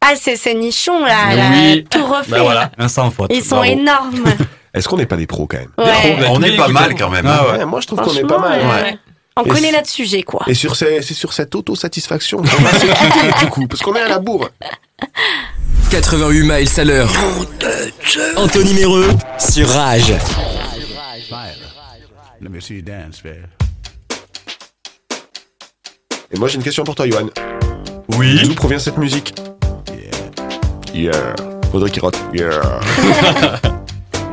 Ah, c'est ce nichon là, là, Oui. tout refait. Ben voilà, un sans faute. Ils sont Bravo. énormes. Est-ce qu'on n'est pas des pros quand même? Ouais. Des pros, On est pas mal quand même. Ah ouais. Ouais, Moi, je trouve qu'on est pas mal. Ouais. On Et connaît notre sujet, quoi. Et sur ces- c'est sur cette autosatisfaction qu'on va se quitter, du coup, parce qu'on est à la bourre. 88 miles à l'heure. Anthony Méreux sur Rage. Let me see you dance, man. Et moi, j'ai une question pour toi, Johan. Oui. D'où provient cette musique? Yeah. Faudrait qu'il rote. Yeah.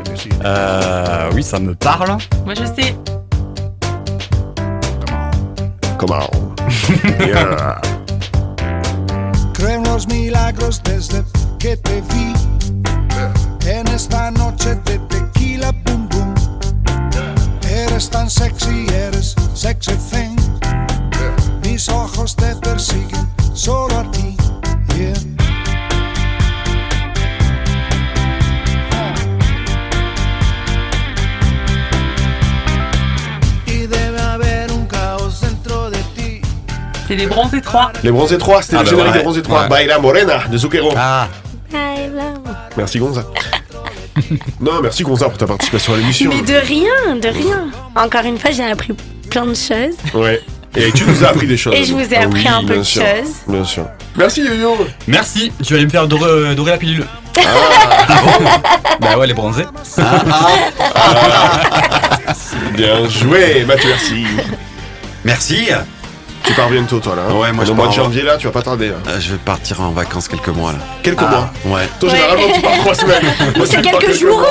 Me see you dance. Euh, oui, ça me parle. Moi, je sais. Comment Yeah. Creo en los milagros desde que te vi en esta noche de tequila boom boom. Eres tan sexy, eres sexy thing. Mis ojos te persiguen solo a ti. Yeah. C'est les bronzés 3. Les Bronzés 3, c'était Ah le bah générique ouais. des Bronzés 3. Ouais. Baila Morena de Zucchero. Ah, Merci Gonza. non, merci Gonza pour ta participation à l'émission. Mais de rien, de rien. Encore une fois, j'ai appris plein de choses. Ouais. Et tu nous as appris des choses. Et je vous ai Ah appris oui, un peu de choses. Bien sûr. Merci Yo-Yo. merci. Tu vas aller me faire dorer, dorer la pilule. Bah ouais, les bronzés. Bien joué, Mathieu, merci. Merci. Tu pars bientôt, toi, là. hein Ouais, moi, je Au mois de pars janvier, là, tu vas pas tarder. là. Euh, je vais partir en vacances quelques mois là. Quelques Ah, mois. Ouais. Toi, Ouais. généralement, tu pars trois semaines. Moi, C'est pars quelques jours.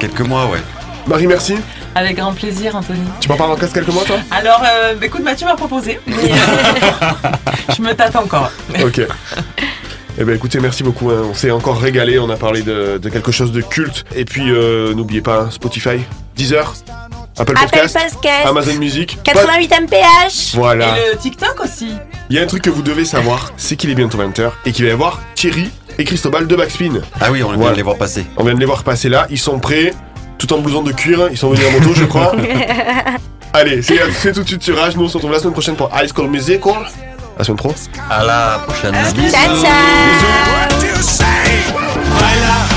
quelques mois, ouais. Marie, merci. Avec grand plaisir, Anthony. Tu pars pas en classe quelques mois, toi Alors, euh, bah, écoute, Mathieu m'a proposé. mais, euh, je me tâte encore. Ok. Eh ben écoutez, merci beaucoup. hein. On s'est encore régalé. On a parlé de, de quelque chose de culte. Et puis, euh, n'oubliez pas hein, Spotify, Deezer, Apple Apple Podcast, Podcast. Amazon Music. 88 mph. Voilà. Et le TikTok aussi. Il y a un truc que vous devez savoir, c'est qu'il est bientôt 20h et qu'il va y avoir Thierry et Cristobal de Backspin. Ah oui, on vient Voilà. de les voir passer. On vient de les voir passer là. Ils sont prêts, tout en blouson de cuir. Ils sont venus en moto, je crois. Allez, c'est tout de suite sur Rage. Nous, on se retrouve la semaine prochaine pour High School Musical. La semaine pro. À la prochaine. Ciao, ciao.